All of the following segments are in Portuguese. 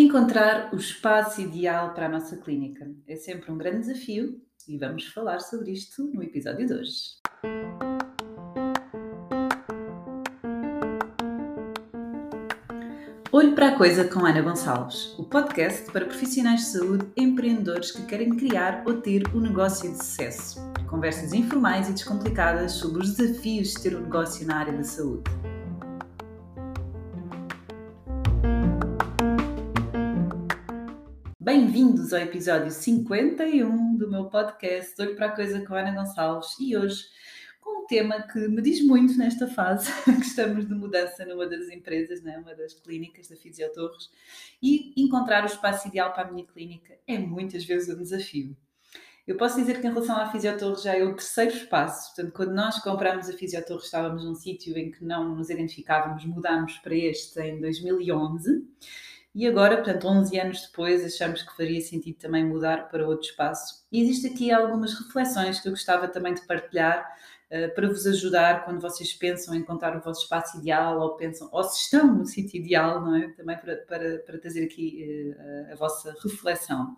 Encontrar o espaço ideal para a nossa clínica é sempre um grande desafio e vamos falar sobre isto no episódio de hoje. Olho para a Coisa com Ana Gonçalves, o podcast para profissionais de saúde empreendedores que querem criar ou ter um negócio de sucesso. Conversas informais e descomplicadas sobre os desafios de ter um negócio na área da saúde. Bem-vindos ao episódio 51 do meu podcast Olho para a Coisa com Ana Gonçalves e hoje com um tema que me diz muito nesta fase que estamos de mudança numa das empresas, né? uma das clínicas da Fisiotorres e encontrar o espaço ideal para a minha clínica é muitas vezes um desafio. Eu posso dizer que em relação à Fisiotorre já é o terceiro espaço. Portanto, quando nós compramos a Fisiotorre estávamos num sítio em que não nos identificávamos, mudámos para este em 2011 e agora, portanto, 11 anos depois, achamos que faria sentido também mudar para outro espaço. E existem aqui algumas reflexões que eu gostava também de partilhar uh, para vos ajudar quando vocês pensam em encontrar o vosso espaço ideal ou pensam, ou se estão no sítio ideal, não é? Também para, para, para trazer aqui uh, a vossa reflexão.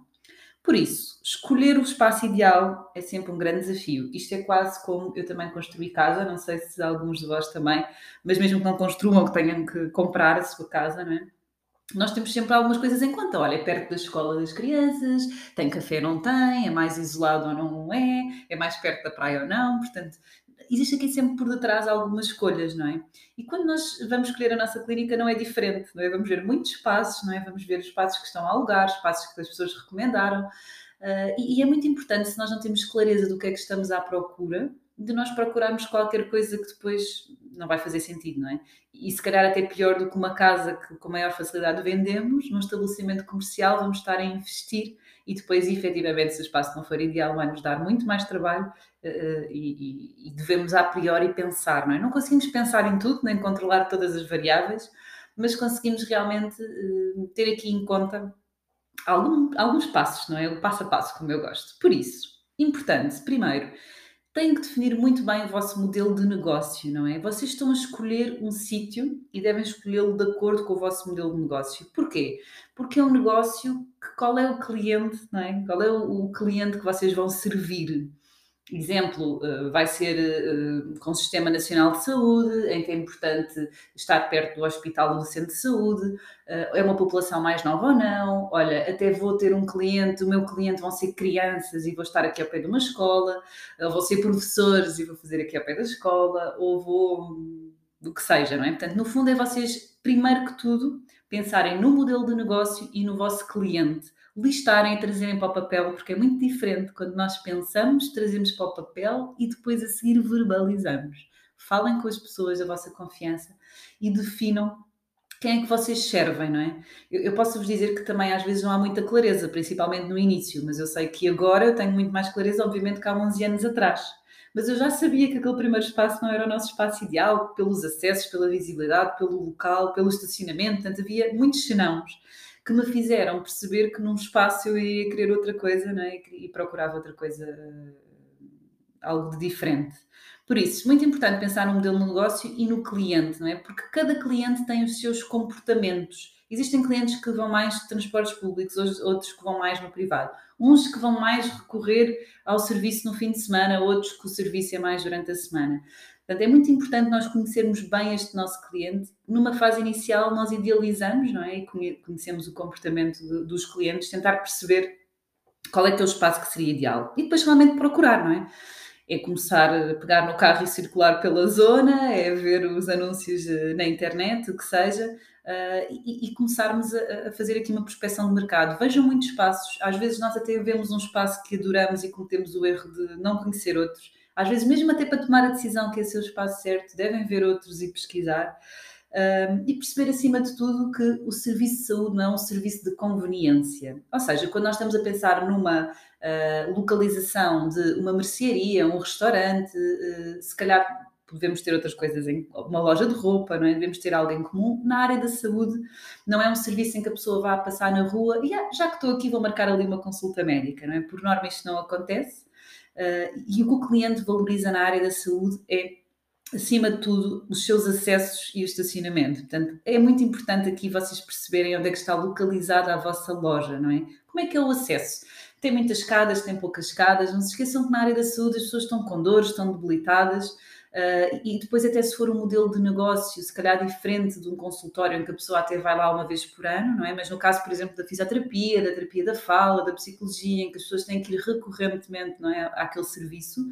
Por isso, escolher o espaço ideal é sempre um grande desafio. Isto é quase como eu também construí casa, não sei se alguns de vós também, mas mesmo que não construam, que tenham que comprar a sua casa, não é? Nós temos sempre algumas coisas em conta. Olha, é perto da escola das crianças, tem café ou não tem, é mais isolado ou não é, é mais perto da praia ou não. Portanto, existe aqui sempre por detrás algumas escolhas, não é? E quando nós vamos escolher a nossa clínica não é diferente, não é? Vamos ver muitos espaços, não é? Vamos ver espaços que estão a alugar, espaços que as pessoas recomendaram. Uh, e, e é muito importante, se nós não temos clareza do que é que estamos à procura, de nós procurarmos qualquer coisa que depois não vai fazer sentido, não é? E se calhar até pior do que uma casa que com maior facilidade vendemos, num estabelecimento comercial vamos estar a investir e depois, efetivamente, se o espaço não for ideal, vai nos dar muito mais trabalho uh, e, e, devemos a priori pensar, não é? Não conseguimos pensar em tudo, nem controlar todas as variáveis, mas conseguimos realmente uh, ter aqui em conta algum, alguns passos, não é? O passo a passo, como eu gosto. Por isso, importante, primeiro, têm que definir muito bem o vosso modelo de negócio, não é? Vocês estão a escolher um sítio e devem escolhê-lo de acordo com o vosso modelo de negócio. Porquê? Porque é um negócio que qual é o cliente, não é? Qual é o, o cliente que vocês vão servir? Exemplo, eh, vai ser eh, com o Sistema Nacional de Saúde, em que é importante estar perto do hospital do centro de saúde, eh, é uma população mais nova ou não, olha, até vou ter um cliente, o meu cliente vão ser crianças e vou estar aqui ao pé de uma escola, ou vou ser professores e vou fazer aqui ao pé da escola, ou vou do que seja, não é? Portanto, no fundo é vocês, primeiro que tudo, pensarem no modelo de negócio e no vosso cliente listarem e trazerem para o papel, porque é muito diferente quando nós pensamos, trazemos para o papel e depois a seguir verbalizamos. Falem com as pessoas da vossa confiança e definam quem é que vocês servem, não é? Eu, eu posso vos dizer que também às vezes não há muita clareza, principalmente no início, mas eu sei que agora eu tenho muito mais clareza, obviamente, que há 11 anos atrás. Mas eu já sabia que aquele primeiro espaço não era o nosso espaço ideal, pelos acessos, pela visibilidade, pelo local, pelo estacionamento, portanto havia muitos senãos que me fizeram perceber que num espaço eu ia querer outra coisa não é? e procurava outra coisa, algo de diferente. Por isso, muito importante pensar no modelo de negócio e no cliente, não é? Porque cada cliente tem os seus comportamentos. Existem clientes que vão mais de transportes públicos, outros que vão mais no privado. Uns que vão mais recorrer ao serviço no fim de semana, outros que o serviço é mais durante a semana. Portanto, é muito importante nós conhecermos bem este nosso cliente. Numa fase inicial, nós idealizamos, não é? E conhecemos o comportamento de, dos clientes, tentar perceber qual é que é o espaço que seria ideal. E depois realmente procurar, não é? É começar a pegar no carro e circular pela zona, é ver os anúncios eh, na internet, o que seja, uh, e, e, começarmos a, a, fazer aqui uma prospecção de mercado. Vejam muitos espaços. Às vezes nós até vemos um espaço que adoramos e cometemos o erro de não conhecer outros às vezes, mesmo até para tomar a decisão que é seu espaço certo, devem ver outros e pesquisar. Um, e perceber, acima de tudo, que o serviço de saúde não é um serviço de conveniência. Ou seja, quando nós estamos a pensar numa uh, localização de uma mercearia, um restaurante, uh, se calhar devemos ter outras coisas em uma loja de roupa, não é? Devemos ter algo em comum. Na área da saúde, não é um serviço em que a pessoa vá passar na rua e ah, já que estou aqui, vou marcar ali uma consulta médica, não é? Por norma, isto não acontece. Uh, e o que o cliente valoriza na área da saúde é acima de tudo, os seus acessos e o estacionamento. Portanto, é muito importante aqui vocês perceberem onde é que está localizada a vossa loja, não é? Como é que é o acesso? Tem muitas escadas, tem poucas escadas. Não se esqueçam que na área da saúde as pessoas estão com dores, estão debilitadas Uh, e depois, até se for um modelo de negócio, se calhar diferente de um consultório em que a pessoa até vai lá uma vez por ano, não é? Mas no caso, por exemplo, da fisioterapia, da terapia da fala, da psicologia, em que as pessoas têm que ir recorrentemente não é, àquele serviço,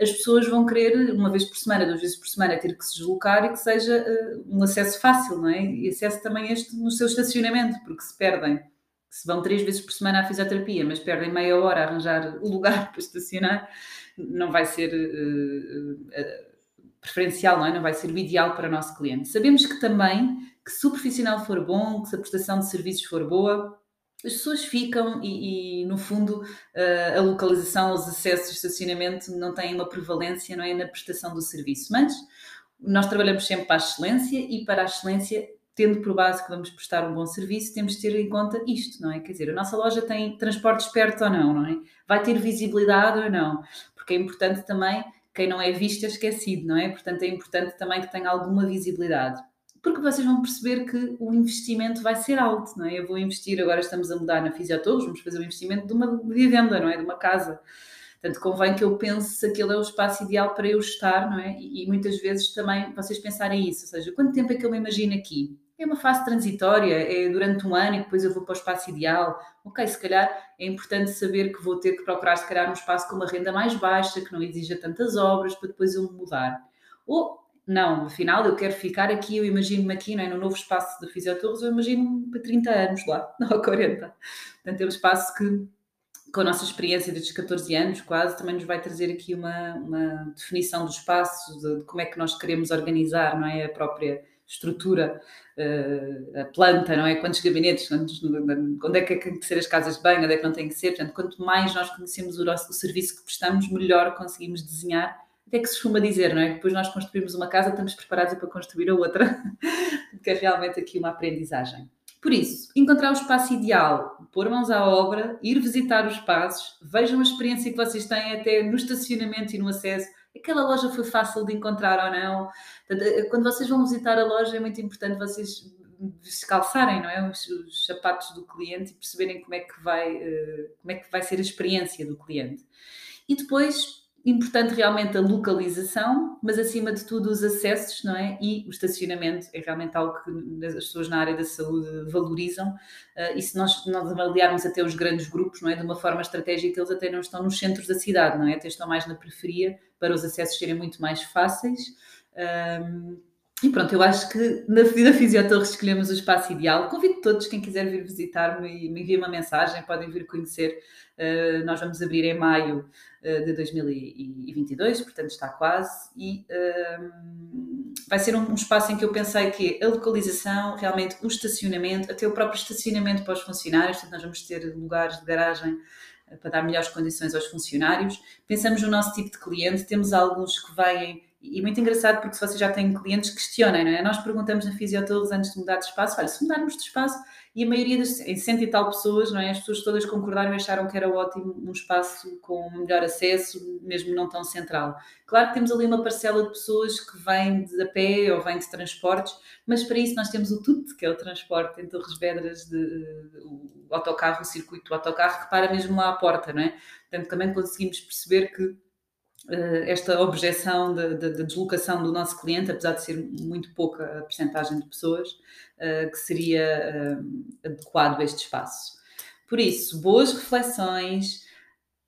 as pessoas vão querer, uma vez por semana, duas vezes por semana, ter que se deslocar e que seja uh, um acesso fácil, não é? E acesso também este no seu estacionamento, porque se perdem se vão três vezes por semana à fisioterapia, mas perdem meia hora a arranjar o lugar para estacionar, não vai ser uh, preferencial, não é? Não vai ser o ideal para o nosso cliente. Sabemos que também, que se o profissional for bom, que se a prestação de serviços for boa, as pessoas ficam e, e no fundo, uh, a localização, os acessos, o estacionamento não têm uma prevalência, não é? Na prestação do serviço. Mas nós trabalhamos sempre para a excelência e para a excelência tendo por base que vamos prestar um bom serviço, temos de ter em conta isto, não é? Quer dizer, a nossa loja tem transportes perto ou não, não é? Vai ter visibilidade ou não? Porque é importante também quem não é visto é esquecido, não é? Portanto, é importante também que tenha alguma visibilidade. Porque vocês vão perceber que o investimento vai ser alto, não é? Eu vou investir, agora estamos a mudar na Fisiotouros, vamos fazer o um investimento de uma vivenda, não é? De uma casa. Portanto, convém que eu pense se aquele é o espaço ideal para eu estar, não é? E, e muitas vezes também vocês pensarem isso, ou seja, quanto tempo é que eu me imagino aqui? É uma fase transitória, é durante um ano e depois eu vou para o espaço ideal. Ok, se calhar é importante saber que vou ter que procurar, se calhar, um espaço com uma renda mais baixa, que não exija tantas obras, para depois eu mudar. Ou, não, afinal, eu quero ficar aqui, eu imagino-me aqui, não é? no novo espaço da Fisiotorres, eu imagino-me para 30 anos lá, não 40. Portanto, é um espaço que, com a nossa experiência desde 14 anos, quase, também nos vai trazer aqui uma, uma definição do espaço, de, de como é que nós queremos organizar, não é? A própria estrutura, uh, a planta, não é? Quantos gabinetes, quantos, onde é que tem que ser as casas de banho, onde é que não tem que ser. Portanto, quanto mais nós conhecemos o, nosso, o serviço que prestamos, melhor conseguimos desenhar. Até que se costuma dizer, não é? Depois nós construímos uma casa, estamos preparados para construir a outra, porque é realmente aqui uma aprendizagem. Por isso, encontrar o espaço ideal, pôr mãos à obra, ir visitar os espaços, vejam a experiência que vocês têm até no estacionamento e no acesso, aquela loja foi fácil de encontrar ou não. Eh, quando vocês vão visitar a loja, é muito importante vocês descalçarem, não é? Os, os, sapatos do cliente e perceberem como é que vai, eh, como é que vai ser a experiência do cliente. E depois importante realmente a localização, mas acima de tudo os acessos, não é? E o estacionamento é realmente algo que as pessoas na área da saúde valorizam. Uh, e se nós, nós avaliarmos até os grandes grupos, não é? De uma forma estratégica, eles até não estão nos centros da cidade, não é? Até estão mais na periferia para os acessos serem muito mais fáceis. Um, e pronto, eu acho que na Vida Fisiotorres escolhemos o espaço ideal. Convido todos, quem quiser vir visitar-me e me envie uma mensagem, podem vir conhecer. Uh, nós vamos abrir em maio uh, de 2022, portanto está quase. E uh, vai ser um, um, espaço em que eu pensei que a localização, realmente o estacionamento, até o próprio estacionamento para os funcionários, portanto nós vamos ter lugares de garagem para dar melhores condições aos funcionários. Pensamos no nosso tipo de cliente, temos alguns que vêm e muito engraçado porque se vocês já têm clientes, questionem, não é? Nós perguntamos na Fisiotools antes de mudar de espaço, olha, se mudarmos de espaço, e a maioria das, em cento e tal pessoas, não é? As pessoas todas concordaram e acharam que era ótimo um espaço com melhor acesso, mesmo não tão central. Claro que temos ali uma parcela de pessoas que vêm de a pé ou vêm de transportes, mas para isso nós temos o TUT, que é o transporte em Torres Vedras, de, o autocarro, o circuito do autocarro, que para mesmo lá à porta, não é? Portanto, também conseguimos perceber que esta objeção da de, de deslocação do nosso cliente, apesar de ser muito pouca a percentagem de pessoas, eh, que seria eh, adequado este espaço. Por isso, boas reflexões,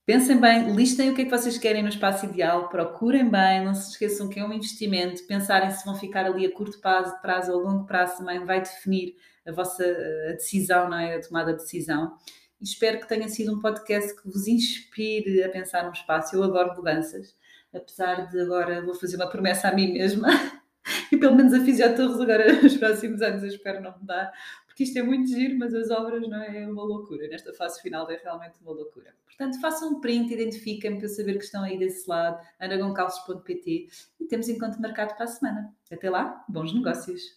pensem bem, listem o que é que vocês querem no espaço ideal, procurem bem, não se esqueçam que é um investimento, pensarem se vão ficar ali a curto prazo, prazo ou longo prazo também vai definir a vossa a decisão, não é? a tomada de decisão espero que tenha sido um podcast que vos inspire a pensar no espaço. Eu adoro mudanças, apesar de agora vou fazer uma promessa a mim mesma e pelo menos a Fisiotorres agora nos próximos anos eu espero não mudar, porque isto é muito giro, mas as obras não é uma loucura. Nesta fase final é realmente uma loucura. Portanto, façam um print, identifiquem-me para saber que estão aí desse lado, anagoncalços.pt e temos encontro marcado para a semana. Até lá, bons negócios!